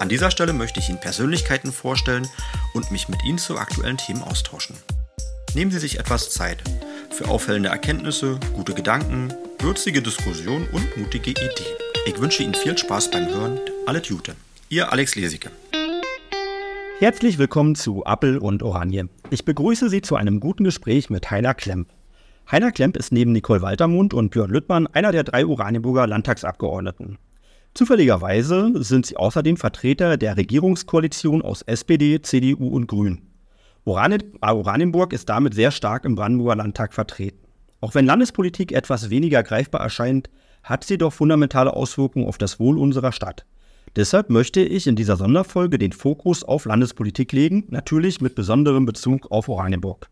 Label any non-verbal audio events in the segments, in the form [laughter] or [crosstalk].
An dieser Stelle möchte ich Ihnen Persönlichkeiten vorstellen und mich mit Ihnen zu aktuellen Themen austauschen. Nehmen Sie sich etwas Zeit für auffällende Erkenntnisse, gute Gedanken, würzige Diskussionen und mutige Ideen. Ich wünsche Ihnen viel Spaß beim Hören. Alle Jute. Ihr Alex Lesicke. Herzlich willkommen zu Appel und Oranje. Ich begrüße Sie zu einem guten Gespräch mit Heiner Klemp. Heiner Klemp ist neben Nicole Waltermund und Björn Lüttmann einer der drei Oranienburger Landtagsabgeordneten. Zufälligerweise sind sie außerdem Vertreter der Regierungskoalition aus SPD, CDU und Grünen. Oranienburg ist damit sehr stark im Brandenburger Landtag vertreten. Auch wenn Landespolitik etwas weniger greifbar erscheint, hat sie doch fundamentale Auswirkungen auf das Wohl unserer Stadt. Deshalb möchte ich in dieser Sonderfolge den Fokus auf Landespolitik legen, natürlich mit besonderem Bezug auf Oranienburg.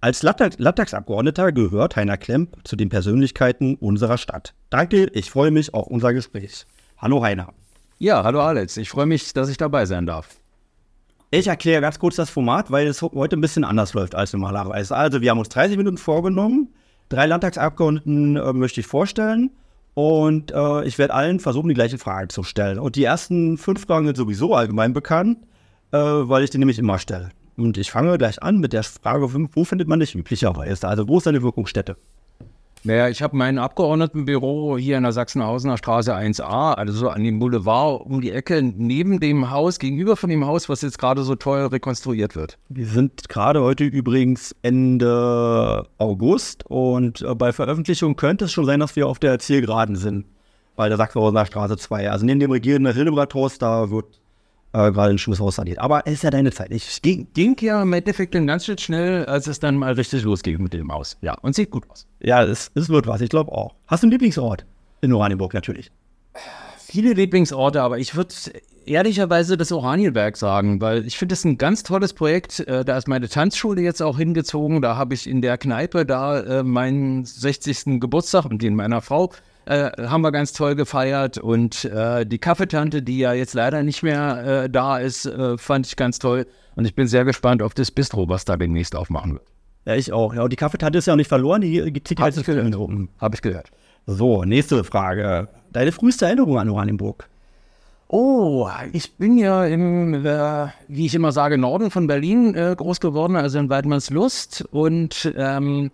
Als Landtagsabgeordneter gehört Heiner Klemp zu den Persönlichkeiten unserer Stadt. Danke, ich freue mich auf unser Gespräch. Hallo Heiner. Ja, hallo Alex. Ich freue mich, dass ich dabei sein darf. Ich erkläre ganz kurz das Format, weil es heute ein bisschen anders läuft als normalerweise. Also, wir haben uns 30 Minuten vorgenommen. Drei Landtagsabgeordneten äh, möchte ich vorstellen. Und äh, ich werde allen versuchen, die gleiche Frage zu stellen. Und die ersten fünf Fragen sind sowieso allgemein bekannt, äh, weil ich die nämlich immer stelle. Und ich fange gleich an mit der Frage, wo findet man dich üblicherweise? Also wo ist deine Wirkungsstätte? Naja, ich habe mein Abgeordnetenbüro hier in der Sachsenhausener Straße 1a, also so an dem Boulevard um die Ecke, neben dem Haus, gegenüber von dem Haus, was jetzt gerade so toll rekonstruiert wird. Wir sind gerade heute übrigens Ende August und äh, bei Veröffentlichung könnte es schon sein, dass wir auf der Zielgeraden sind, bei der Sachsenhausener Straße 2. Also neben dem regierenden Hildebrandhaus, da wird äh, gerade ein Schuss saniert. Aber es ist ja deine Zeit. Ich ging, ging ja im Endeffekt dann ganz schön schnell, als es dann mal richtig losging mit dem Haus. Ja, und sieht gut aus. Ja, es, es wird was, ich glaube auch. Hast du einen Lieblingsort? In Oranienburg natürlich. Viele Lieblingsorte, aber ich würde ehrlicherweise das Oranienberg sagen, weil ich finde es ein ganz tolles Projekt. Äh, da ist meine Tanzschule jetzt auch hingezogen. Da habe ich in der Kneipe da äh, meinen 60. Geburtstag und den meiner Frau äh, haben wir ganz toll gefeiert. Und äh, die Kaffeetante, die ja jetzt leider nicht mehr äh, da ist, äh, fand ich ganz toll. Und ich bin sehr gespannt auf das Bistro, was da demnächst aufmachen wird. Ja, ich auch. Ja, und die Kaffeetante ist ja auch nicht verloren, die zieht halt das oben. Habe ich gehört. So, nächste Frage. Deine früheste Erinnerung an Oranienburg? Oh, ich bin ja im, äh, wie ich immer sage, Norden von Berlin äh, groß geworden, also in Weidmannslust. Und ähm,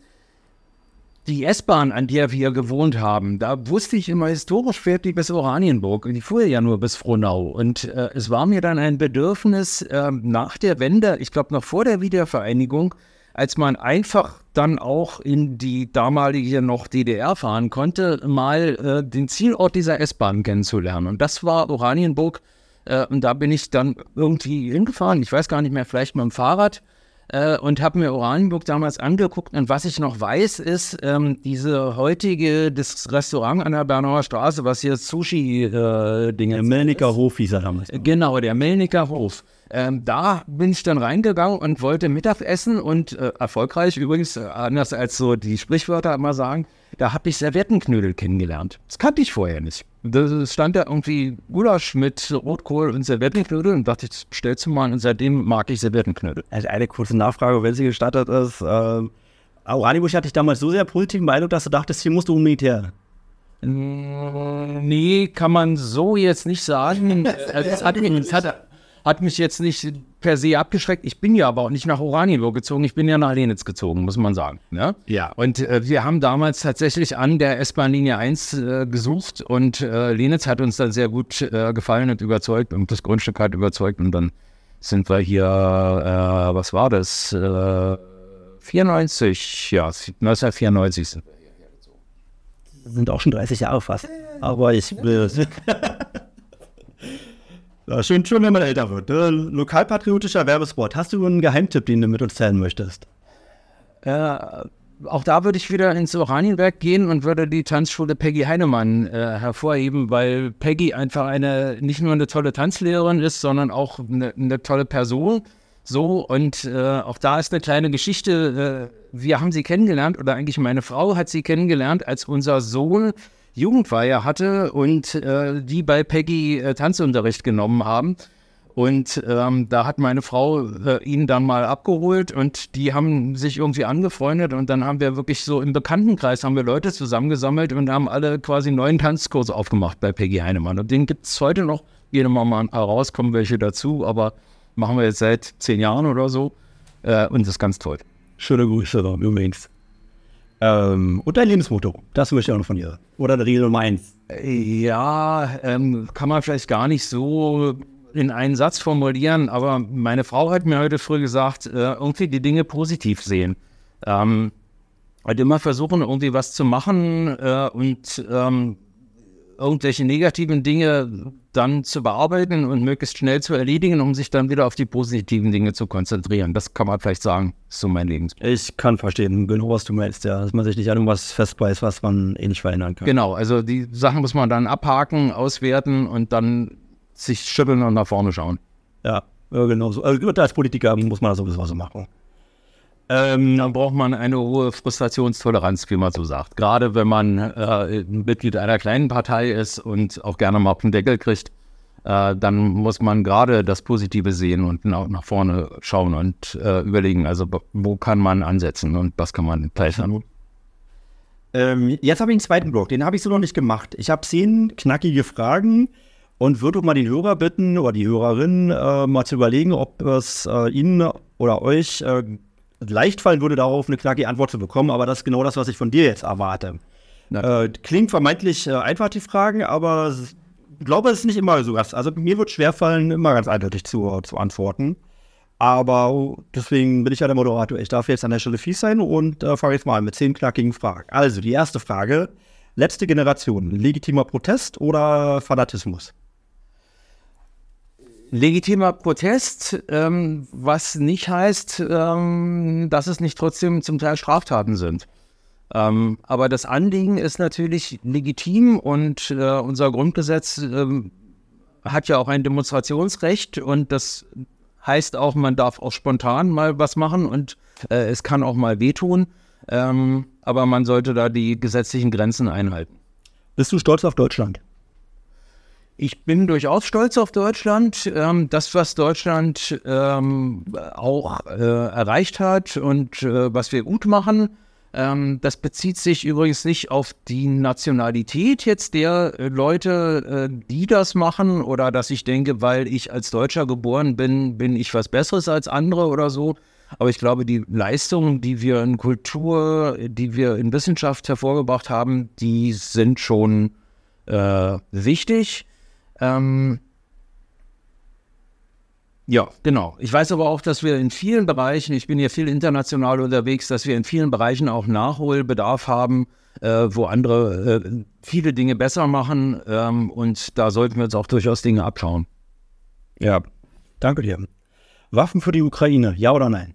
die S-Bahn, an der wir gewohnt haben, da wusste ich immer, historisch fährt die bis Oranienburg. Und die fuhr ja nur bis Frohnau. Und äh, es war mir dann ein Bedürfnis, äh, nach der Wende, ich glaube noch vor der Wiedervereinigung, als man einfach dann auch in die damalige noch DDR fahren konnte, mal äh, den Zielort dieser S-Bahn kennenzulernen. Und das war Oranienburg. Äh, und da bin ich dann irgendwie hingefahren. Ich weiß gar nicht mehr, vielleicht mit dem Fahrrad äh, und habe mir Oranienburg damals angeguckt. Und was ich noch weiß, ist ähm, diese heutige, das Restaurant an der Bernauer Straße, was hier Sushi-Dinge. Äh, der Melniker Hof hieß er damals. Genau, der Melniker Hof. Ähm, da bin ich dann reingegangen und wollte Mittag essen und äh, erfolgreich übrigens, äh, anders als so die Sprichwörter immer sagen, da habe ich Serviettenknödel kennengelernt. Das kannte ich vorher nicht. Da stand da irgendwie Gulasch mit Rotkohl und Serviettenknödel und dachte, ich stellst du mal und seitdem mag ich Serviettenknödel. Also eine kurze Nachfrage, wenn sie gestattet ist. Äh, Oranienburg hatte ich damals so sehr positiven Beeindruckt, dass du dachtest, hier musst du unbedingt her. Nee, kann man so jetzt nicht sagen. [laughs] es hat, es hat, hat mich jetzt nicht per se abgeschreckt. Ich bin ja aber auch nicht nach Oranienburg gezogen, ich bin ja nach Lenitz gezogen, muss man sagen. Ne? Ja. Und äh, wir haben damals tatsächlich an der S-Bahn-Linie 1 äh, gesucht und äh, Lenitz hat uns dann sehr gut äh, gefallen und überzeugt und das Grundstück hat überzeugt und dann sind wir hier, äh, was war das? 94, äh, ja, 1994 sind wir hier gezogen. Sind auch schon 30 Jahre fast. Aber ich will. [laughs] Ja, schön, schön, wenn man älter wird. Ne? Lokalpatriotischer Werbespot. Hast du einen Geheimtipp, den du mit uns teilen möchtest? Äh, auch da würde ich wieder ins Oranienberg gehen und würde die Tanzschule Peggy Heinemann äh, hervorheben, weil Peggy einfach eine nicht nur eine tolle Tanzlehrerin ist, sondern auch eine, eine tolle Person. So, und äh, auch da ist eine kleine Geschichte. Äh, wir haben sie kennengelernt, oder eigentlich meine Frau hat sie kennengelernt, als unser Sohn Jugendfeier hatte und äh, die bei Peggy äh, Tanzunterricht genommen haben. Und ähm, da hat meine Frau äh, ihn dann mal abgeholt und die haben sich irgendwie angefreundet und dann haben wir wirklich so im Bekanntenkreis haben wir Leute zusammengesammelt und haben alle quasi neuen Tanzkurs aufgemacht bei Peggy Heinemann. Und den gibt es heute noch. Wir mal ein paar raus, kommen welche dazu, aber machen wir jetzt seit zehn Jahren oder so äh, und das ist ganz toll. Schöne Grüße da übrigens. Ähm, und dein Lebensmotto, das möchte ich auch noch von dir. Oder der Regel Nummer eins. Ja, ähm, kann man vielleicht gar nicht so in einen Satz formulieren, aber meine Frau hat mir heute früh gesagt, äh, irgendwie die Dinge positiv sehen. Ähm, halt immer versuchen, irgendwie was zu machen äh, und ähm, irgendwelche negativen Dinge dann zu bearbeiten und möglichst schnell zu erledigen, um sich dann wieder auf die positiven Dinge zu konzentrieren. Das kann man vielleicht sagen, ist so mein Lebens. Ich kann verstehen, genau was du meinst, ja, dass man sich nicht an irgendwas festbeißt, was man eh nicht verändern kann. Genau, also die Sachen muss man dann abhaken, auswerten und dann sich schütteln und nach vorne schauen. Ja, ja genau so. Also als Politiker muss man das sowieso so machen. Ähm, dann braucht man eine hohe Frustrationstoleranz, wie man so sagt. Gerade wenn man äh, Mitglied einer kleinen Partei ist und auch gerne mal auf den Deckel kriegt, äh, dann muss man gerade das Positive sehen und auch nach vorne schauen und äh, überlegen, also wo kann man ansetzen und was kann man verbessern. Ähm, jetzt habe ich einen zweiten Blog, den habe ich so noch nicht gemacht. Ich habe zehn knackige Fragen und würde mal den Hörer bitten oder die Hörerin äh, mal zu überlegen, ob es äh, Ihnen oder euch äh, leicht fallen würde, darauf eine knackige Antwort zu bekommen. Aber das ist genau das, was ich von dir jetzt erwarte. Äh, klingt vermeintlich äh, einfach die Fragen, aber ich glaube, es ist nicht immer so. Also mir wird schwerfallen, immer ganz eindeutig zu, zu antworten. Aber deswegen bin ich ja der Moderator. Ich darf jetzt an der Stelle fies sein und äh, fange jetzt mal an mit zehn knackigen Fragen. Also, die erste Frage. Letzte Generation, legitimer Protest oder Fanatismus? Legitimer Protest, ähm, was nicht heißt, ähm, dass es nicht trotzdem zum Teil Straftaten sind. Ähm, aber das Anliegen ist natürlich legitim und äh, unser Grundgesetz ähm, hat ja auch ein Demonstrationsrecht und das heißt auch, man darf auch spontan mal was machen und äh, es kann auch mal wehtun, ähm, aber man sollte da die gesetzlichen Grenzen einhalten. Bist du stolz auf Deutschland? Ich bin durchaus stolz auf Deutschland. Ähm, das, was Deutschland ähm, auch äh, erreicht hat und äh, was wir gut machen, ähm, das bezieht sich übrigens nicht auf die Nationalität jetzt der äh, Leute, äh, die das machen oder dass ich denke, weil ich als Deutscher geboren bin, bin ich was Besseres als andere oder so. Aber ich glaube, die Leistungen, die wir in Kultur, die wir in Wissenschaft hervorgebracht haben, die sind schon äh, wichtig. Ähm, ja, genau. Ich weiß aber auch, dass wir in vielen Bereichen, ich bin hier viel international unterwegs, dass wir in vielen Bereichen auch Nachholbedarf haben, äh, wo andere äh, viele Dinge besser machen. Ähm, und da sollten wir uns auch durchaus Dinge abschauen. Ja, danke dir. Waffen für die Ukraine, ja oder nein?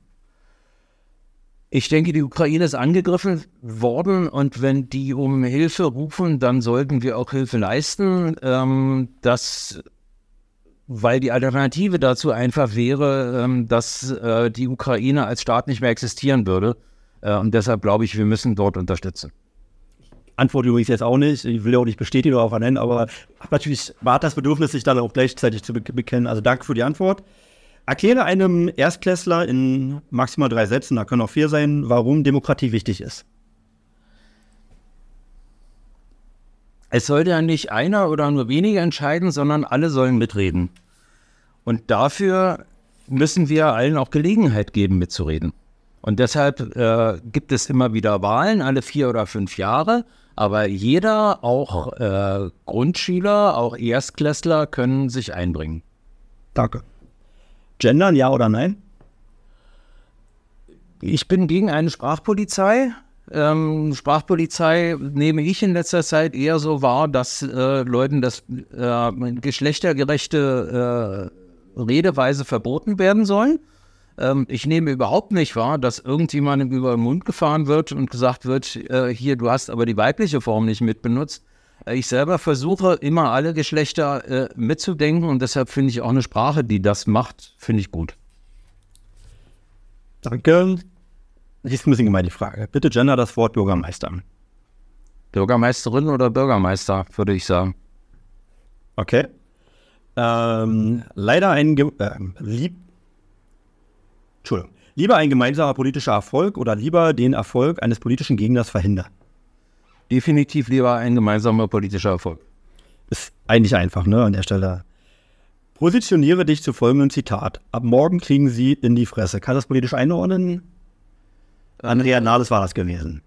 Ich denke, die Ukraine ist angegriffen worden und wenn die um Hilfe rufen, dann sollten wir auch Hilfe leisten. Ähm, das, weil die Alternative dazu einfach wäre, ähm, dass äh, die Ukraine als Staat nicht mehr existieren würde. Äh, und deshalb glaube ich, wir müssen dort unterstützen. Antwort übrigens jetzt auch nicht. Ich will auch nicht bestätigen oder auch nennen, aber natürlich war das Bedürfnis, sich dann auch gleichzeitig zu bekennen. Also danke für die Antwort. Erkläre einem Erstklässler in maximal drei Sätzen, da können auch vier sein, warum Demokratie wichtig ist. Es sollte ja nicht einer oder nur wenige entscheiden, sondern alle sollen mitreden. Und dafür müssen wir allen auch Gelegenheit geben, mitzureden. Und deshalb äh, gibt es immer wieder Wahlen, alle vier oder fünf Jahre. Aber jeder, auch äh, Grundschüler, auch Erstklässler, können sich einbringen. Danke. Gendern, ja oder nein? Ich bin gegen eine Sprachpolizei. Ähm, Sprachpolizei nehme ich in letzter Zeit eher so wahr, dass äh, Leuten das äh, geschlechtergerechte äh, Redeweise verboten werden soll. Ähm, ich nehme überhaupt nicht wahr, dass irgendjemandem über den Mund gefahren wird und gesagt wird, äh, hier, du hast aber die weibliche Form nicht mitbenutzt. Äh, ich selber versuche immer alle Geschlechter äh, mitzudenken und deshalb finde ich auch eine Sprache, die das macht, finde ich gut. Danke. Ist ein bisschen gemein die Frage. Bitte gender das Wort Bürgermeister. Bürgermeisterin oder Bürgermeister, würde ich sagen. Okay. Ähm, leider ein Ge äh, lieb Entschuldigung. Lieber ein gemeinsamer politischer Erfolg oder lieber den Erfolg eines politischen Gegners verhindern? Definitiv lieber ein gemeinsamer politischer Erfolg. Ist eigentlich einfach, ne, an der Stelle. Positioniere dich zu folgendem Zitat. Ab morgen kriegen sie in die Fresse. Kann das politisch einordnen? Andrea Nahles war das gewesen.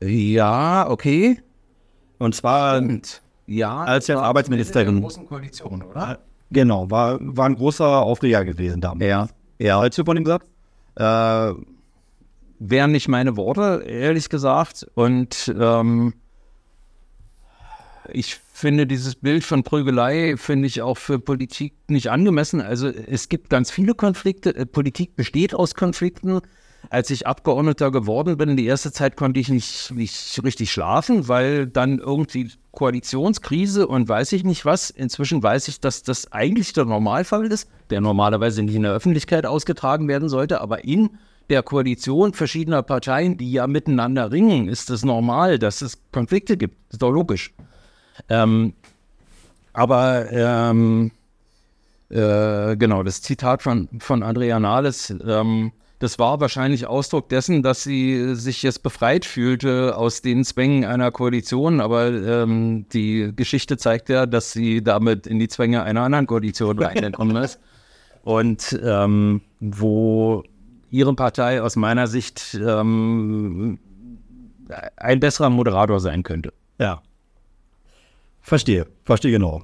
Ja, okay. Und zwar, Und ja, Als jetzt Arbeitsministerin. In der großen Koalition, oder? genau, war, war ein großer Aufreger gewesen damals. Ja. Ja, hältst du von dem Satz? Äh, wären nicht meine Worte, ehrlich gesagt. Und ähm, ich finde dieses Bild von Prügelei, finde ich auch für Politik nicht angemessen. Also es gibt ganz viele Konflikte. Äh, Politik besteht aus Konflikten. Als ich Abgeordneter geworden bin, die erste Zeit konnte ich nicht, nicht richtig schlafen, weil dann irgendwie Koalitionskrise und weiß ich nicht was. Inzwischen weiß ich, dass das eigentlich der Normalfall ist, der normalerweise nicht in der Öffentlichkeit ausgetragen werden sollte, aber in der Koalition verschiedener Parteien, die ja miteinander ringen, ist es normal, dass es Konflikte gibt. Das ist doch logisch. Ähm, aber ähm, äh, genau, das Zitat von, von Andrea Nahles, ähm, das war wahrscheinlich Ausdruck dessen, dass sie sich jetzt befreit fühlte aus den Zwängen einer Koalition. Aber ähm, die Geschichte zeigt ja, dass sie damit in die Zwänge einer anderen Koalition [laughs] reingekommen ist. Und ähm, wo ihre Partei aus meiner Sicht ähm, ein besserer Moderator sein könnte. Ja. Verstehe, verstehe genau.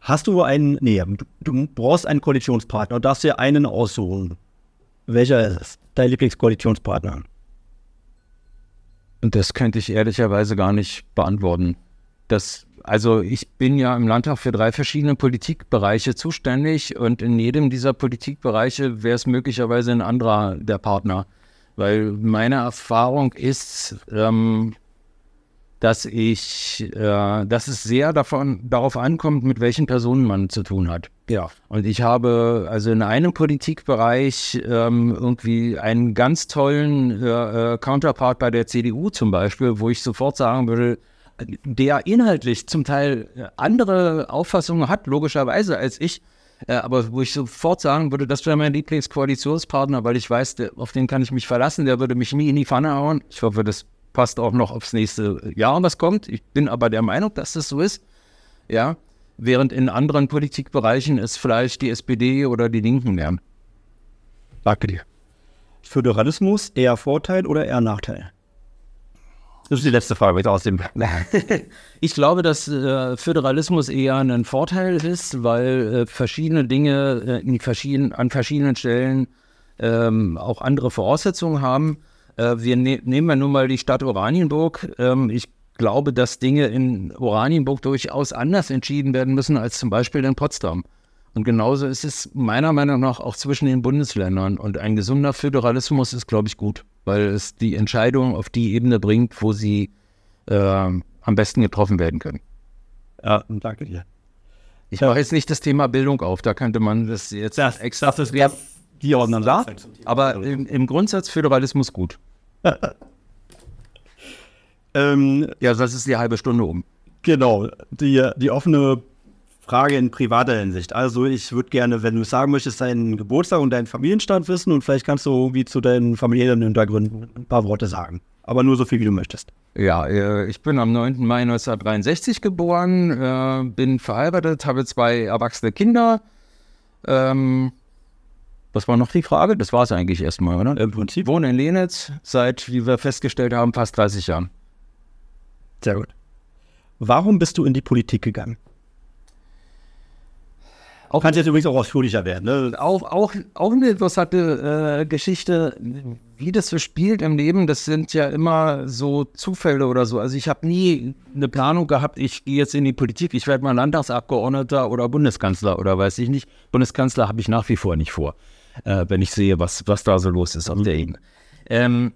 Hast du einen, nee, du, du brauchst einen Koalitionspartner und darfst dir einen aussuchen. Welcher ist es? Dein Lieblingskoalitionspartner? Und das könnte ich ehrlicherweise gar nicht beantworten. Das, also ich bin ja im Landtag für drei verschiedene Politikbereiche zuständig und in jedem dieser Politikbereiche wäre es möglicherweise ein anderer der Partner. Weil meine Erfahrung ist, ähm, dass ich, äh, dass es sehr davon, darauf ankommt, mit welchen Personen man zu tun hat. Ja. Und ich habe also in einem Politikbereich ähm, irgendwie einen ganz tollen äh, äh, Counterpart bei der CDU zum Beispiel, wo ich sofort sagen würde, der inhaltlich zum Teil andere Auffassungen hat, logischerweise als ich, äh, aber wo ich sofort sagen würde, das wäre mein Lieblingskoalitionspartner, weil ich weiß, der, auf den kann ich mich verlassen, der würde mich nie in die Pfanne hauen. Ich hoffe, das passt auch noch aufs nächste Jahr, was kommt. Ich bin aber der Meinung, dass das so ist. Ja, während in anderen Politikbereichen es vielleicht die SPD oder die Linken wären. Danke dir. Föderalismus eher Vorteil oder eher Nachteil? Das ist die letzte Frage, aus dem. [laughs] Ich glaube, dass äh, Föderalismus eher ein Vorteil ist, weil äh, verschiedene Dinge äh, verschieden, an verschiedenen Stellen ähm, auch andere Voraussetzungen haben. Äh, wir ne nehmen wir nun mal die Stadt Oranienburg. Ähm, ich glaube, dass Dinge in Oranienburg durchaus anders entschieden werden müssen als zum Beispiel in Potsdam. Und genauso ist es meiner Meinung nach auch zwischen den Bundesländern. Und ein gesunder Föderalismus ist, glaube ich, gut, weil es die Entscheidung auf die Ebene bringt, wo sie äh, am besten getroffen werden können. Ja, danke dir. Ich mache jetzt nicht das Thema Bildung auf, da könnte man das jetzt Das, extra das wäre die Ordner da. Aber im, im Grundsatz Föderalismus gut. [laughs] Ähm, Ja, das ist die halbe Stunde um. genau, die, die offene Frage in privater Hinsicht. Also ich würde gerne, wenn du es sagen möchtest, deinen Geburtstag und deinen Familienstand wissen und vielleicht kannst du irgendwie zu deinen familiären Hintergründen ein paar Worte sagen. Aber nur so viel, wie du möchtest. Ja, äh, ich bin am 9. Mai 1963 geboren, äh, bin verheiratet, habe zwei erwachsene Kinder. Ähm, was war noch die Frage? Das war es eigentlich erstmal, oder? Im Prinzip. Wohne in Lenitz seit, wie wir festgestellt haben, fast 30 Jahren. Sehr gut. Warum bist du in die Politik gegangen? Auch- Kannst jetzt übrigens auch ausführlicher werden. Ne? Auch, auch, auch eine interessante äh, Geschichte, wie das so spielt im Leben. Das sind ja immer so Zufälle oder so. Also ich habe nie eine Planung gehabt, ich gehe jetzt in die Politik, ich werde mal Landtagsabgeordneter oder Bundeskanzler oder weiß ich nicht. Bundeskanzler habe ich nach wie vor nicht vor, äh, wenn ich sehe, was, was da so los ist auf der Ebene. Ähm,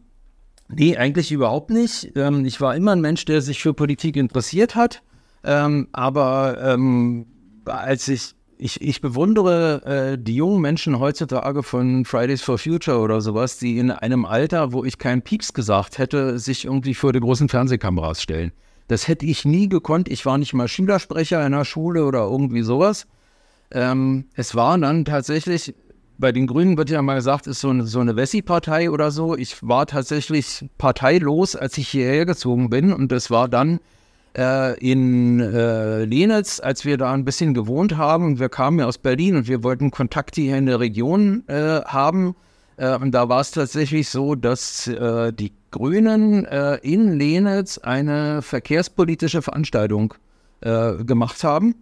nee, eigentlich überhaupt nicht. Ähm, ich war immer ein Mensch, der sich für Politik interessiert hat. Ähm, aber ähm, als ich ich, ich bewundere äh, die jungen Menschen heutzutage von Fridays for Future oder sowas, die in einem Alter, wo ich keinen Pieps gesagt hätte, sich irgendwie vor die großen Fernsehkameras stellen. Das hätte ich nie gekonnt. Ich war nicht mal Schülersprecher in der Schule oder irgendwie sowas. Ähm, es war dann tatsächlich, bei den Grünen wird ja mal gesagt, ist so eine, so eine Wessi-Partei oder so. Ich war tatsächlich parteilos, als ich hierher gezogen bin. Und das war dann äh, in äh, Lenitz, als wir da ein bisschen gewohnt haben. Wir kamen ja aus Berlin und wir wollten Kontakte hier in der Region äh, haben. Äh, und da war es tatsächlich so, dass äh, die Grünen äh, in Lenitz eine verkehrspolitische Veranstaltung gemacht haben.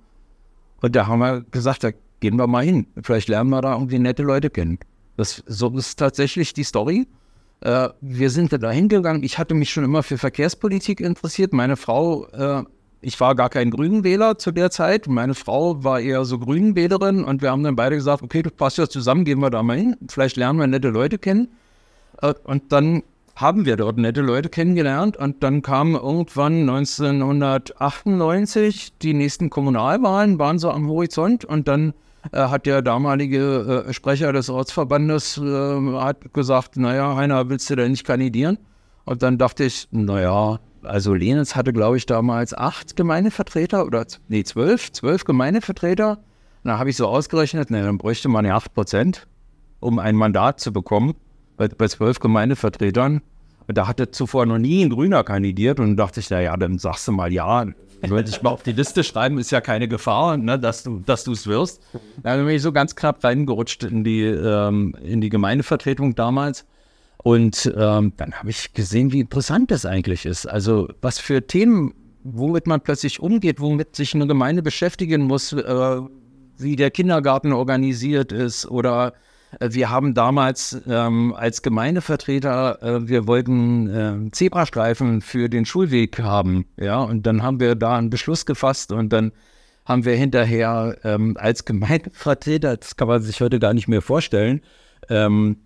Und da haben wir gesagt, da gehen wir mal hin. Vielleicht lernen wir da irgendwie nette Leute kennen. Das so ist tatsächlich die Story. Äh, wir sind da hingegangen. Ich hatte mich schon immer für Verkehrspolitik interessiert. Meine Frau, äh, ich war gar kein Grünenwähler zu der Zeit. Meine Frau war eher so Grünenwählerin und wir haben dann beide gesagt, okay, du passt ja zusammen, gehen wir da mal hin. Vielleicht lernen wir nette Leute kennen. Äh, und dann haben wir dort nette Leute kennengelernt und dann kamen irgendwann 1998 die nächsten Kommunalwahlen, waren so am Horizont und dann hat der damalige äh, Sprecher des Ortsverbandes äh, hat gesagt, naja, Heiner, willst du denn nicht kandidieren? Und dann dachte ich, naja, also Lenitz hatte, glaube ich, damals acht Gemeindevertreter oder, nee, zwölf, zwölf Gemeindevertreter. Da habe ich so ausgerechnet, na, dann bräuchte man ja acht Prozent, um ein Mandat zu bekommen bei, bei zwölf Gemeindevertretern. Und da hatte zuvor noch nie ein Grüner kandidiert und dachte ich, naja, dann sagst du mal ja, wenn dich mal auf die Liste schreiben, ist ja keine Gefahr, ne, dass du dass es wirst. Dann bin ich so ganz knapp reingerutscht in die, ähm, in die Gemeindevertretung damals. Und ähm, dann habe ich gesehen, wie interessant das eigentlich ist. Also was für Themen, womit man plötzlich umgeht, womit sich eine Gemeinde beschäftigen muss, äh, wie der Kindergarten organisiert ist oder wir haben damals ähm, als Gemeindevertreter, äh, wir wollten äh, Zebrastreifen für den Schulweg haben, ja, und dann haben wir da einen Beschluss gefasst und dann haben wir hinterher ähm, als Gemeindevertreter, das kann man sich heute gar nicht mehr vorstellen, ähm,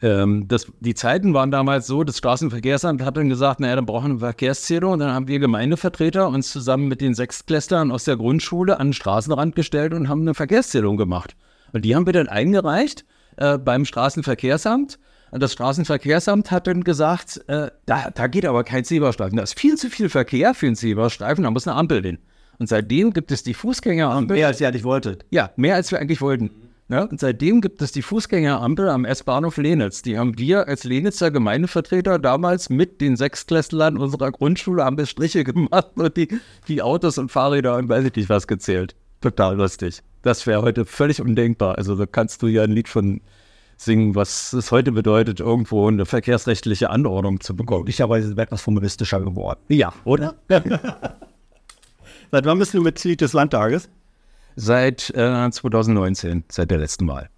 ähm, das, die Zeiten waren damals so, das Straßenverkehrsamt hat dann gesagt, naja, dann brauchen wir eine Verkehrszählung. Und dann haben wir Gemeindevertreter uns zusammen mit den Sechstklässlern aus der Grundschule an den Straßenrand gestellt und haben eine Verkehrszählung gemacht. Und die haben wir dann eingereicht äh, beim Straßenverkehrsamt. Und das Straßenverkehrsamt hat dann gesagt, äh, da, da geht aber kein Zebrastreifen. Da ist viel zu viel Verkehr für einen Zebrastreifen, da muss eine Ampel hin. Und seitdem gibt es die Fußgängerampel. Mehr als ihr eigentlich wolltet. Ja, mehr als wir eigentlich wollten. Ja, und seitdem gibt es die Fußgängerampel am S-Bahnhof Lenitz. Die haben wir als Lenitzer Gemeindevertreter damals mit den Sechsklässlern unserer Grundschule haben wir Striche gemacht und die, die Autos und Fahrräder und weiß ich nicht was gezählt. Total lustig. Das wäre heute völlig undenkbar. Also da kannst du ja ein Lied von singen, was es heute bedeutet, irgendwo eine verkehrsrechtliche Anordnung zu bekommen. Möglicherweise ist es etwas formalistischer geworden. Ja, oder? [laughs] Seit wann bist du Mitglied des Landtages? Seit äh, 2019, seit der letzten Wahl.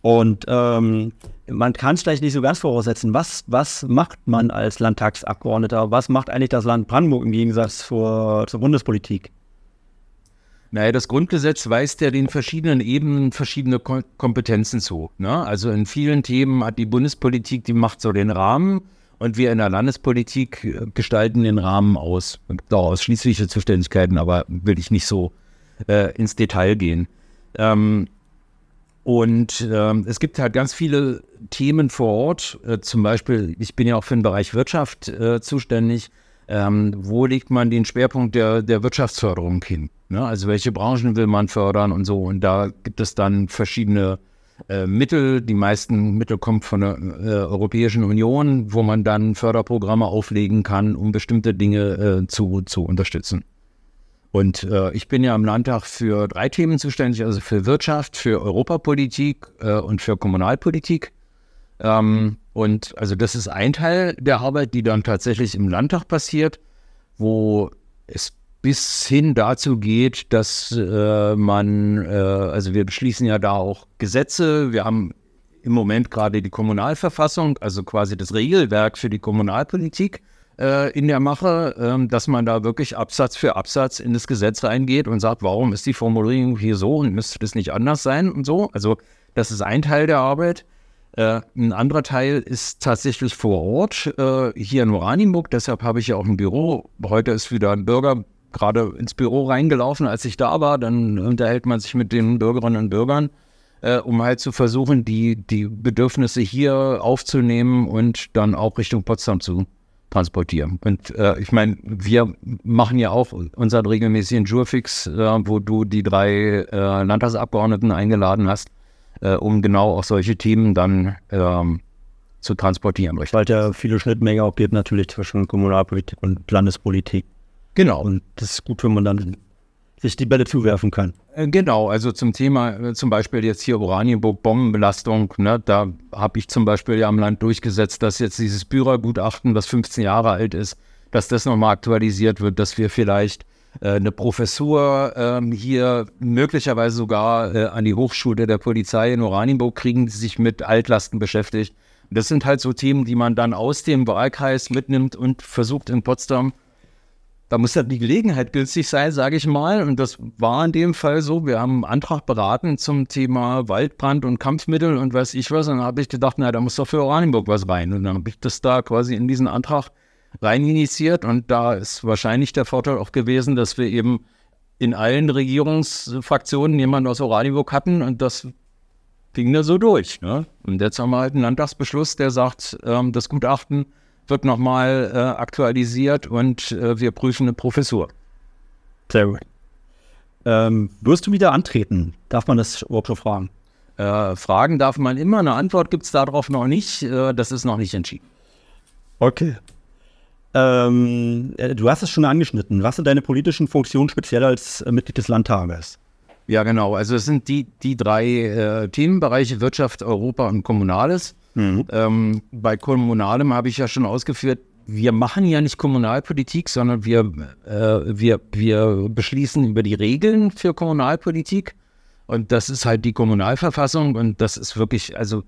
Und ähm, man kann es vielleicht nicht so ganz voraussetzen. Was, was macht man als Landtagsabgeordneter? Was macht eigentlich das Land Brandenburg im Gegensatz zur, zur Bundespolitik? Naja, das Grundgesetz weist ja den verschiedenen Ebenen verschiedene Kom Kompetenzen zu. Ne? Also in vielen Themen hat die Bundespolitik, die macht so den Rahmen und wir in der Landespolitik äh, gestalten den Rahmen aus. Daraus schließliche Zuständigkeiten, aber will ich nicht so äh, ins Detail gehen. Ähm, und ähm, es gibt halt ganz viele Themen vor Ort. Äh, zum Beispiel, ich bin ja auch für den Bereich Wirtschaft äh, zuständig. Ähm, wo legt man den Schwerpunkt der, der Wirtschaftsförderung hin? Ne? Also welche Branchen will man fördern und so. Und da gibt es dann verschiedene äh, Mittel. Die meisten Mittel kommen von der äh, Europäischen Union, wo man dann Förderprogramme auflegen kann, um bestimmte Dinge äh, zu, zu unterstützen. Und äh, ich bin ja im Landtag für drei Themen zuständig, also für Wirtschaft, für Europapolitik äh, und für Kommunalpolitik. Ähm, und also das ist ein Teil der Arbeit, die dann tatsächlich im Landtag passiert, wo es bis hin dazu geht, dass äh, man, äh, also wir beschließen ja da auch Gesetze. Wir haben im Moment gerade die Kommunalverfassung, also quasi das Regelwerk für die Kommunalpolitik äh, in der Mache, ähm, dass man da wirklich Absatz für Absatz in das Gesetz reingeht und sagt, warum ist die Formulierung hier so und müsste das nicht anders sein und so. Also das ist ein Teil der Arbeit. Äh, ein anderer Teil ist tatsächlich vor Ort, äh, hier in Oranienburg. Deshalb habe ich ja auch ein Büro. Heute ist wieder ein Bürger, gerade ins Büro reingelaufen, als ich da war. Dann unterhält man sich mit den Bürgerinnen und Bürgern, äh, um halt zu versuchen, die, die Bedürfnisse hier aufzunehmen und dann auch Richtung Potsdam zu transportieren. Und ich meine, wir machen ja auch unseren regelmäßigen Jurfix, wo du die drei Landtagsabgeordneten eingeladen hast, äh, um genau auch solche Themen dann ähm, zu transportieren. Richtig? Weil ja viele Schnittmengen auch gibt natürlich zwischen Kommunalpolitik und Landespolitik. Genau. Und das ist gut, wenn man dann sich die Bälle zuwerfen kann. Äh, genau, also zum Thema äh, zum Beispiel jetzt hier Oranienburg Bombenbelastung, ne, da habe ich zum Beispiel ja am Land durchgesetzt, dass jetzt dieses Bührer-Gutachten, das 15 Jahre alt ist, dass das nochmal aktualisiert wird, dass wir vielleicht eine Professur ähm, hier möglicherweise sogar äh, an die Hochschule der Polizei in Oranienburg kriegen, die sich mit Altlasten beschäftigt. Das sind halt so Themen, die man dann aus dem Wahlkreis mitnimmt und versucht in Potsdam da muss ja die Gelegenheit günstig sein, sage ich mal. Und das war in dem Fall so. Wir haben einen Antrag beraten zum Thema Waldbrand und Kampfmittel und weiß ich was. Und dann habe ich gedacht, na, da muss doch für Oranienburg was rein. Und dann habe ich das da quasi in diesen Antrag rein initiiert. Und da ist wahrscheinlich der Vorteil auch gewesen, dass wir eben in allen Regierungsfraktionen jemanden aus Oranienburg hatten. Und das ging da so durch. Ne? Und jetzt haben wir halt einen Landtagsbeschluss, der sagt, ähm, das Gutachten wird nochmal äh, aktualisiert und äh, wir prüfen eine Professur. Sehr gut. Ähm, wirst du wieder antreten? Darf man das überhaupt schon fragen? Äh, fragen darf man immer, eine Antwort gibt es darauf noch nicht. Äh, das ist noch nicht entschieden. Okay. Ähm, äh, du hast es schon angeschnitten. Was sind deine politischen Funktionen speziell als äh, Mitglied des Landtages? Ja, genau. Also es sind die, die drei Themenbereiche Wirtschaft, Europa und Kommunales. Mhm. Ähm, bei Kommunalem habe ich ja schon ausgeführt, wir machen ja nicht Kommunalpolitik, sondern wir, äh, wir, wir beschließen über die Regeln für Kommunalpolitik. Und das ist halt die Kommunalverfassung und das ist wirklich, also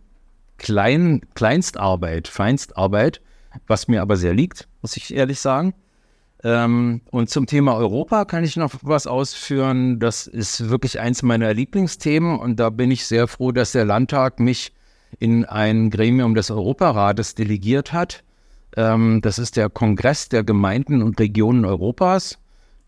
Klein, Kleinstarbeit, Feinstarbeit, was mir aber sehr liegt, muss ich ehrlich sagen. Ähm, und zum Thema Europa kann ich noch was ausführen. Das ist wirklich eins meiner Lieblingsthemen und da bin ich sehr froh, dass der Landtag mich in ein Gremium des Europarates delegiert hat. Ähm, das ist der Kongress der Gemeinden und Regionen Europas,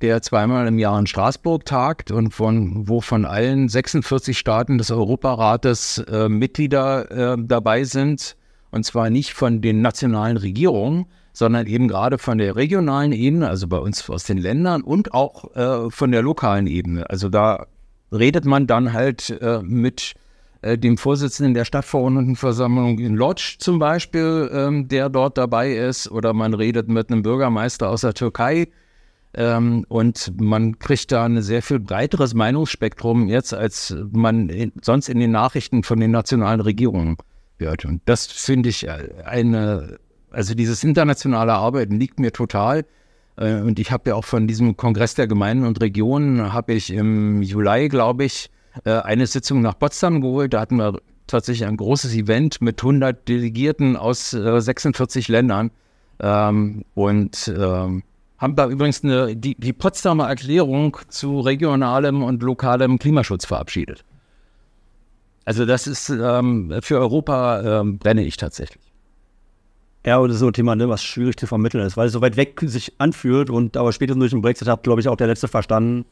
der zweimal im Jahr in Straßburg tagt und von, wo von allen 46 Staaten des Europarates äh, Mitglieder äh, dabei sind. Und zwar nicht von den nationalen Regierungen, sondern eben gerade von der regionalen Ebene, also bei uns aus den Ländern und auch äh, von der lokalen Ebene. Also da redet man dann halt äh, mit äh, dem Vorsitzenden der Stadtverordnetenversammlung in Lodz zum Beispiel, ähm, der dort dabei ist, oder man redet mit einem Bürgermeister aus der Türkei. Ähm, und man kriegt da ein sehr viel breiteres Meinungsspektrum jetzt, als man in, sonst in den Nachrichten von den nationalen Regierungen hört. Und das finde ich äh, eine, also dieses internationale Arbeiten liegt mir total. Äh, und ich habe ja auch von diesem Kongress der Gemeinden und Regionen, habe ich im Juli, glaube ich, äh, eine Sitzung nach Potsdam geholt. Da hatten wir tatsächlich ein großes Event mit 100 Delegierten aus äh, 46 Ländern ähm, und ähm, haben da übrigens eine, die, die Potsdamer Erklärung zu regionalem und lokalem Klimaschutz verabschiedet. Also das ist ähm, für Europa ähm, brenne ich tatsächlich. Ja, und das ist so ein Thema, ne, was schwierig zu vermitteln ist, weil es so weit weg sich anfühlt und aber spätestens durch den Brexit hat, glaube ich, auch der Letzte verstanden,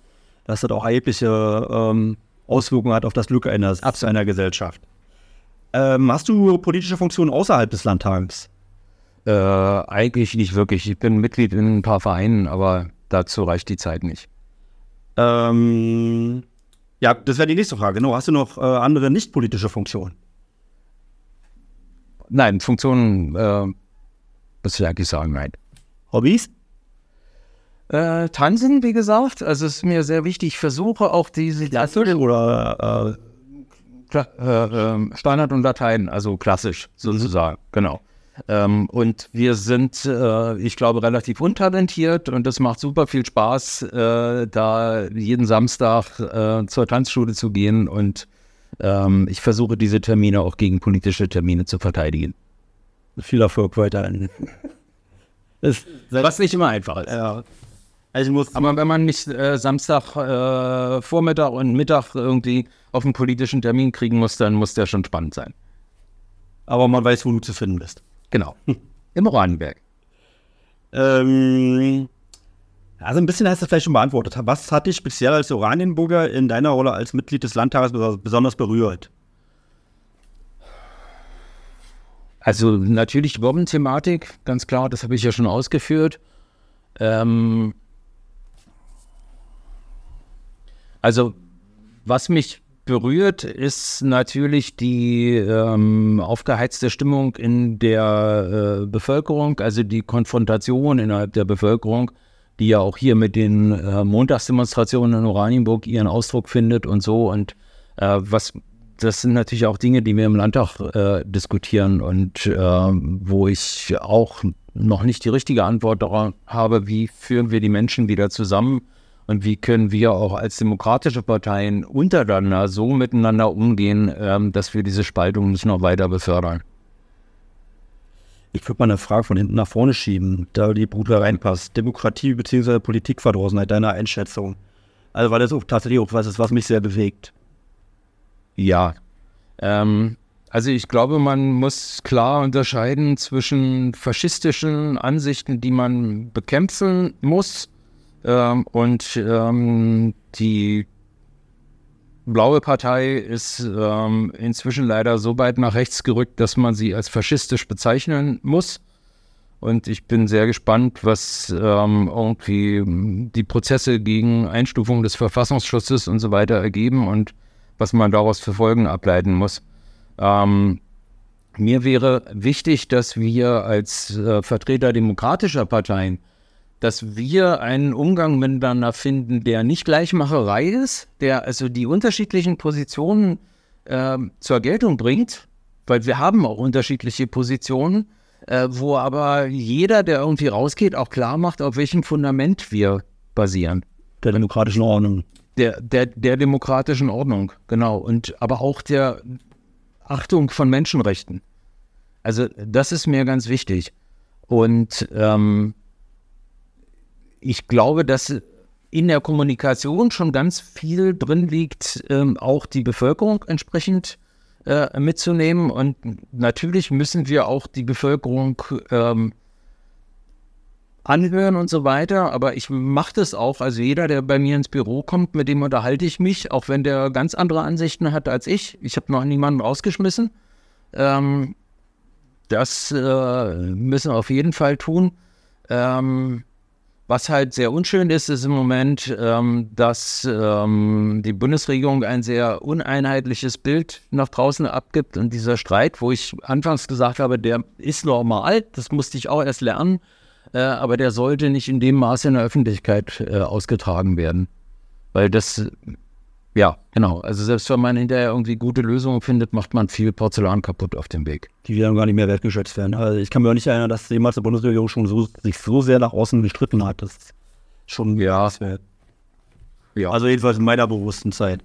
dass das auch erhebliche ähm, Auswirkungen hat auf das Glück einer, einer Gesellschaft. Ähm, hast du politische Funktionen außerhalb des Landtags? Äh, eigentlich nicht wirklich. Ich bin Mitglied in ein paar Vereinen, aber dazu reicht die Zeit nicht. Ähm, ja, das wäre die nächste Frage. Genau. Hast du noch äh, andere nicht politische Funktionen? Nein, Funktionen, äh, muss ich eigentlich sagen, nein. Hobbys? Äh, tanzen, wie gesagt, also es ist mir sehr wichtig. Ich versuche auch diese klassisch oder äh, äh, Standard und Latein, also klassisch sozusagen, mhm. genau. Ähm, und wir sind, äh, ich glaube, relativ untalentiert und es macht super viel Spaß, äh, da jeden Samstag äh, zur Tanzschule zu gehen und ähm, ich versuche diese Termine auch gegen politische Termine zu verteidigen. Viel Erfolg weiterhin. [laughs] Was nicht immer einfach ist. Ja. Also Aber wenn man nicht äh, Samstag äh, Vormittag und Mittag irgendwie auf einen politischen Termin kriegen muss, dann muss der schon spannend sein. Aber man weiß, wo du zu finden bist. Genau. [laughs] Im Oranienberg. Ähm, Also ein bisschen hast du vielleicht schon beantwortet. Was hat dich speziell als Oranienburger in deiner Rolle als Mitglied des Landtages besonders berührt? Also natürlich die Bombenthematik, ganz klar, das habe ich ja schon ausgeführt. Ähm also was mich berührt, ist natürlich die ähm, aufgeheizte Stimmung in der äh, Bevölkerung, also die Konfrontation innerhalb der Bevölkerung, die ja auch hier mit den äh, Montagsdemonstrationen in Oranienburg ihren Ausdruck findet und so. Und äh, was das sind natürlich auch Dinge, die wir im Landtag äh, diskutieren und äh, wo ich auch noch nicht die richtige Antwort darauf habe, wie führen wir die Menschen wieder zusammen und wie können wir auch als demokratische Parteien untereinander so miteinander umgehen, ähm, dass wir diese Spaltung nicht noch weiter befördern. Ich würde mal eine Frage von hinten nach vorne schieben, da die Bruder reinpasst. Demokratie bzw. Politikverdrossenheit, deiner Einschätzung. Also weil das auch tatsächlich auch was ist, was mich sehr bewegt. Ja. Ähm, also ich glaube, man muss klar unterscheiden zwischen faschistischen Ansichten, die man bekämpfen muss, ähm, und ähm, die blaue Partei ist ähm, inzwischen leider so weit nach rechts gerückt, dass man sie als faschistisch bezeichnen muss. Und ich bin sehr gespannt, was ähm, irgendwie die Prozesse gegen Einstufung des Verfassungsschutzes und so weiter ergeben und was man daraus für Folgen ableiten muss. Ähm, mir wäre wichtig, dass wir als äh, Vertreter demokratischer Parteien, dass wir einen Umgang miteinander finden, der nicht Gleichmacherei ist, der also die unterschiedlichen Positionen äh, zur Geltung bringt, weil wir haben auch unterschiedliche Positionen, äh, wo aber jeder, der irgendwie rausgeht, auch klar macht, auf welchem Fundament wir basieren. Der demokratischen Ordnung der, der, der demokratischen Ordnung, genau. Und aber auch der Achtung von Menschenrechten. Also das ist mir ganz wichtig. Und ähm, ich glaube, dass in der Kommunikation schon ganz viel drin liegt, ähm, auch die Bevölkerung entsprechend äh, mitzunehmen. Und natürlich müssen wir auch die Bevölkerung ähm, anhören und so weiter. Aber ich mache das auch. Also jeder, der bei mir ins Büro kommt, mit dem unterhalte ich mich, auch wenn der ganz andere Ansichten hat als ich. Ich habe noch niemanden rausgeschmissen. Ähm, das äh, müssen wir auf jeden Fall tun. Ähm, was halt sehr unschön ist, ist im Moment, ähm, dass ähm, die Bundesregierung ein sehr uneinheitliches Bild nach draußen abgibt. Und dieser Streit, wo ich anfangs gesagt habe, der ist normal, das musste ich auch erst lernen äh, aber der sollte nicht in dem Maße in der Öffentlichkeit äh, ausgetragen werden. Weil das, ja, genau. Also selbst wenn man hinterher irgendwie gute Lösungen findet, macht man viel Porzellan kaputt auf dem Weg. Die dann gar nicht mehr wertgeschätzt werden. Also ich kann mir auch nicht erinnern, dass jemals die Bundesregierung schon so, sich so sehr nach außen gestritten hat. Das ist schon ja. ja. Also jedenfalls in meiner bewussten Zeit.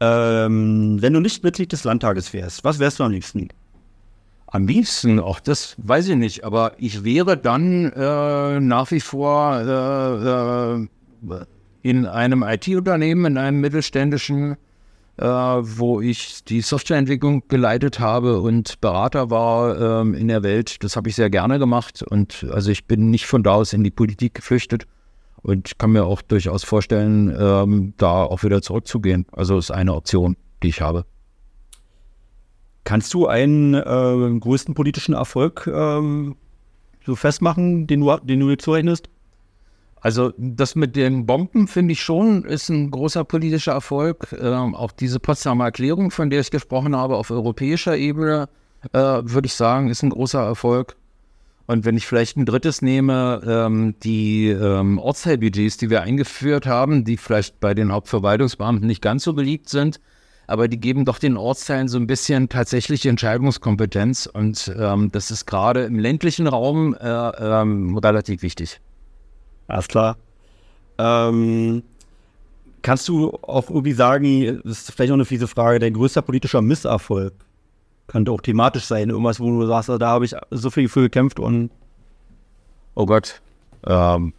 Ähm, wenn du nicht Mitglied des Landtages wärst, was wärst du am liebsten? Am liebsten, auch das weiß ich nicht, aber ich wäre dann äh, nach wie vor äh, äh, in einem IT-Unternehmen, in einem mittelständischen, äh, wo ich die Softwareentwicklung geleitet habe und Berater war ähm, in der Welt. Das habe ich sehr gerne gemacht und also ich bin nicht von da aus in die Politik geflüchtet und kann mir auch durchaus vorstellen, ähm, da auch wieder zurückzugehen. Also ist eine Option, die ich habe. Kannst du einen äh, größten politischen Erfolg ähm, so festmachen, den du, den du zurechnest? Also das mit den Bomben finde ich schon ist ein großer politischer Erfolg. Ähm, auch diese Potsdamer Erklärung, von der ich gesprochen habe, auf europäischer Ebene, äh, würde ich sagen, ist ein großer Erfolg. Und wenn ich vielleicht ein drittes nehme, ähm, die ähm, Ortsteilbudgets, die wir eingeführt haben, die vielleicht bei den Hauptverwaltungsbeamten nicht ganz so beliebt sind, aber die geben doch den Ortsteilen so ein bisschen tatsächliche Entscheidungskompetenz und ähm, das ist gerade im ländlichen Raum äh, ähm, relativ wichtig. Alles klar. Ähm, kannst du auch irgendwie sagen, das ist vielleicht auch eine fiese Frage, dein größter politischer Misserfolg könnte auch thematisch sein, irgendwas, wo du sagst, da habe ich so viel für gekämpft und Oh Gott, ähm,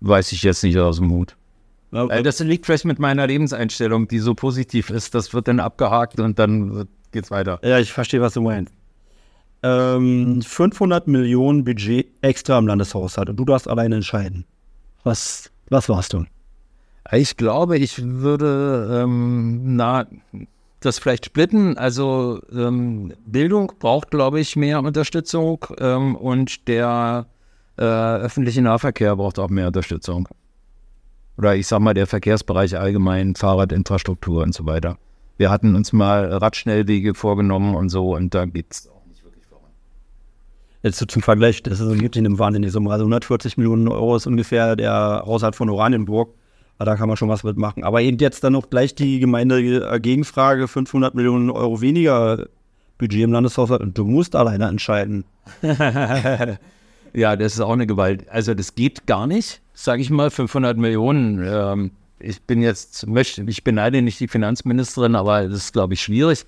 weiß ich jetzt nicht aus dem Hut. Weil das liegt vielleicht mit meiner Lebenseinstellung, die so positiv ist. Das wird dann abgehakt und dann geht's weiter. Ja, ich verstehe, was du meinst. Ähm, 500 Millionen Budget extra im Landeshaushalt und du darfst alleine entscheiden. Was, was warst du? Ich glaube, ich würde ähm, na, das vielleicht splitten. Also ähm, Bildung braucht, glaube ich, mehr Unterstützung ähm, und der äh, öffentliche Nahverkehr braucht auch mehr Unterstützung. Oder ich sag mal, der Verkehrsbereich allgemein, Fahrradinfrastruktur und so weiter. Wir hatten uns mal Radschnellwege vorgenommen und so und da geht es auch. Jetzt zum Vergleich, das ist, gibt in einem wahnsinnigen Summe. Also 140 Millionen Euro ist ungefähr der Haushalt von Oranienburg. Da kann man schon was mitmachen. Aber eben jetzt dann noch gleich die Gemeinde äh, Gegenfrage, 500 Millionen Euro weniger Budget im Landeshaushalt und du musst alleine entscheiden. [laughs] ja, das ist auch eine Gewalt. Also das geht gar nicht, sage ich mal, 500 Millionen. Ähm, ich bin jetzt, ich beneide nicht die Finanzministerin, aber das ist, glaube ich, schwierig.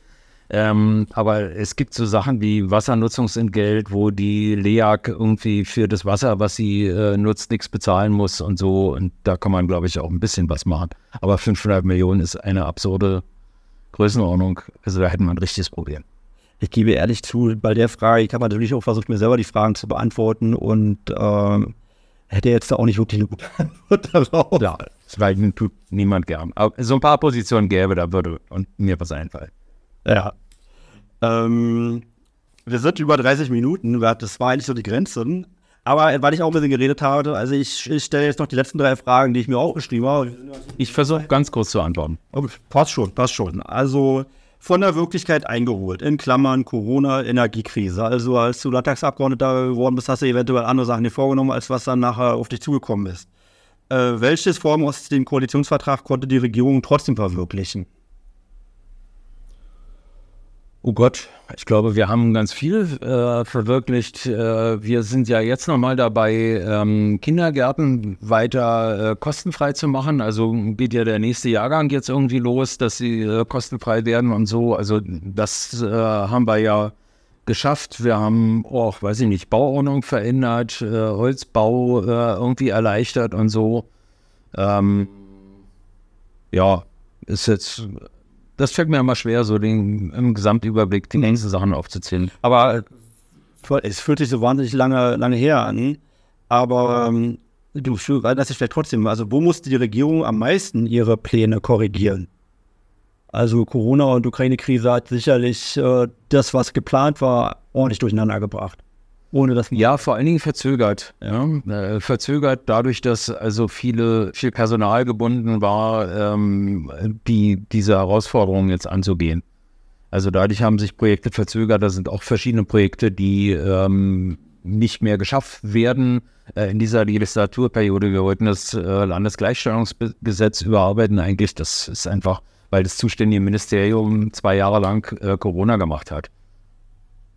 Ähm, aber es gibt so Sachen wie Wassernutzungsentgelt, wo die LEAG irgendwie für das Wasser, was sie äh, nutzt, nichts bezahlen muss und so. Und da kann man, glaube ich, auch ein bisschen was machen. Aber 500 Millionen ist eine absurde Größenordnung. Also da hätten wir ein richtiges Problem. Ich gebe ehrlich zu, bei der Frage, ich habe natürlich auch versucht, mir selber die Fragen zu beantworten und äh, hätte jetzt auch nicht wirklich eine gute [laughs] Antwort darauf. Ja, das tut niemand gern. Aber so ein paar Positionen gäbe, da würde mir was einfallen. Ja. Ähm, wir sind über 30 Minuten, das war eigentlich so die Grenze. Aber weil ich auch ein bisschen geredet habe, also ich, ich stelle jetzt noch die letzten drei Fragen, die ich mir auch geschrieben habe. Ich versuche ganz kurz zu antworten. Oh, passt schon, passt schon. Also von der Wirklichkeit eingeholt, in Klammern Corona, Energiekrise. Also als du Landtagsabgeordneter geworden bist, hast du eventuell andere Sachen dir vorgenommen, als was dann nachher auf dich zugekommen ist. Äh, welches Form aus dem Koalitionsvertrag konnte die Regierung trotzdem verwirklichen? Oh Gott, ich glaube, wir haben ganz viel äh, verwirklicht. Äh, wir sind ja jetzt nochmal dabei, ähm, Kindergärten weiter äh, kostenfrei zu machen. Also geht ja der nächste Jahrgang jetzt irgendwie los, dass sie äh, kostenfrei werden und so. Also das äh, haben wir ja geschafft. Wir haben auch, weiß ich nicht, Bauordnung verändert, äh, Holzbau irgendwie erleichtert und so. Ähm, ja, ist jetzt das fällt mir immer schwer, so den, im Gesamtüberblick die nächsten Sachen aufzuzählen. Aber es fühlt sich so wahnsinnig lange, lange her an. Aber ähm, du, das ist vielleicht trotzdem, also wo musste die Regierung am meisten ihre Pläne korrigieren? Also Corona und Ukraine-Krise hat sicherlich äh, das, was geplant war, ordentlich durcheinander gebracht ohne das. Ja, vor allen Dingen verzögert. Ja. Äh, verzögert dadurch, dass also viele, viel Personal gebunden war, ähm, die, diese Herausforderungen jetzt anzugehen. Also dadurch haben sich Projekte verzögert. Da sind auch verschiedene Projekte, die ähm, nicht mehr geschafft werden äh, in dieser Legislaturperiode. Wir wollten das äh, Landesgleichstellungsgesetz überarbeiten. Eigentlich, das ist einfach, weil das zuständige Ministerium zwei Jahre lang äh, Corona gemacht hat.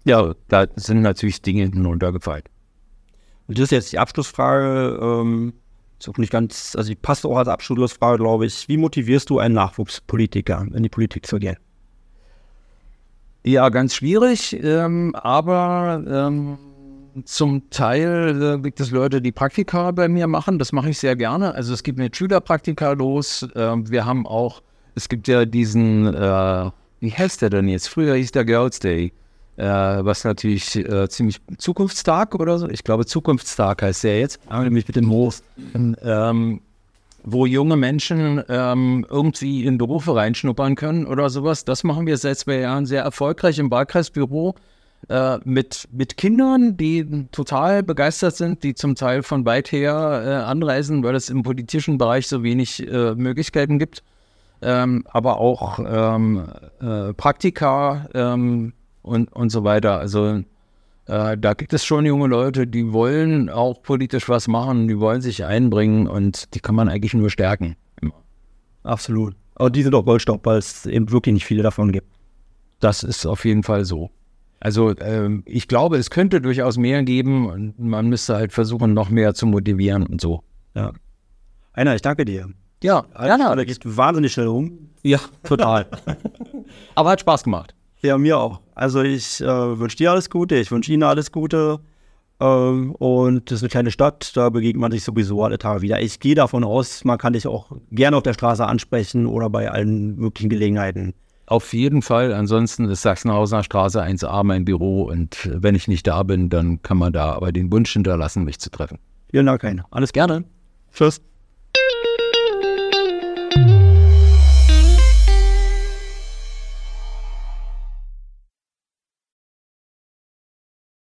Ja, da sind natürlich Dinge hinuntergefallen. Und das ist jetzt die Abschlussfrage. Ähm, ist auch nicht ganz, also die passt auch als Abschlussfrage, glaube ich. Wie motivierst du einen Nachwuchspolitiker, in die Politik zu gehen? Ja, ganz schwierig, ähm, aber ähm, zum Teil äh, gibt es Leute, die Praktika bei mir machen. Das mache ich sehr gerne. Also es gibt mir Schülerpraktika los. Ähm, wir haben auch, es gibt ja diesen, äh, wie heißt der denn jetzt? Früher hieß der Girls Day äh, was natürlich äh, ziemlich zukunftsstark oder so. Ich glaube, zukunftsstark heißt der jetzt. Nämlich mit dem Hof. Ähm, wo junge Menschen ähm, irgendwie in Berufe reinschnuppern können oder sowas. Das machen wir seit zwei Jahren sehr erfolgreich im Wahlkreisbüro äh, mit, mit Kindern, die total begeistert sind, die zum Teil von weit her äh, anreisen, weil es im politischen Bereich so wenig äh, Möglichkeiten gibt. Ähm, aber auch ähm, äh, Praktika, ähm, und, und so weiter. Also äh, da gibt es schon junge Leute, die wollen auch politisch was machen, die wollen sich einbringen und die kann man eigentlich nur stärken. Absolut. Aber die sind auch Goldstaub, weil es eben wirklich nicht viele davon gibt. Das ist auf jeden Fall so. Also ähm, ich glaube, es könnte durchaus mehr geben und man müsste halt versuchen, noch mehr zu motivieren und so. Ja. Einer, ich danke dir. Ja, gerne. Da geht wahnsinnig schnell um. Ja, total. [laughs] Aber hat Spaß gemacht. Ja, mir auch. Also ich äh, wünsche dir alles Gute, ich wünsche Ihnen alles Gute. Ähm, und das ist eine kleine Stadt, da begegnet man sich sowieso alle Tage wieder. Ich gehe davon aus, man kann dich auch gerne auf der Straße ansprechen oder bei allen möglichen Gelegenheiten. Auf jeden Fall. Ansonsten ist Sachsenhausener Straße 1a mein Büro und wenn ich nicht da bin, dann kann man da aber den Wunsch hinterlassen, mich zu treffen. Vielen Dank, Hein. Alles gerne. Tschüss.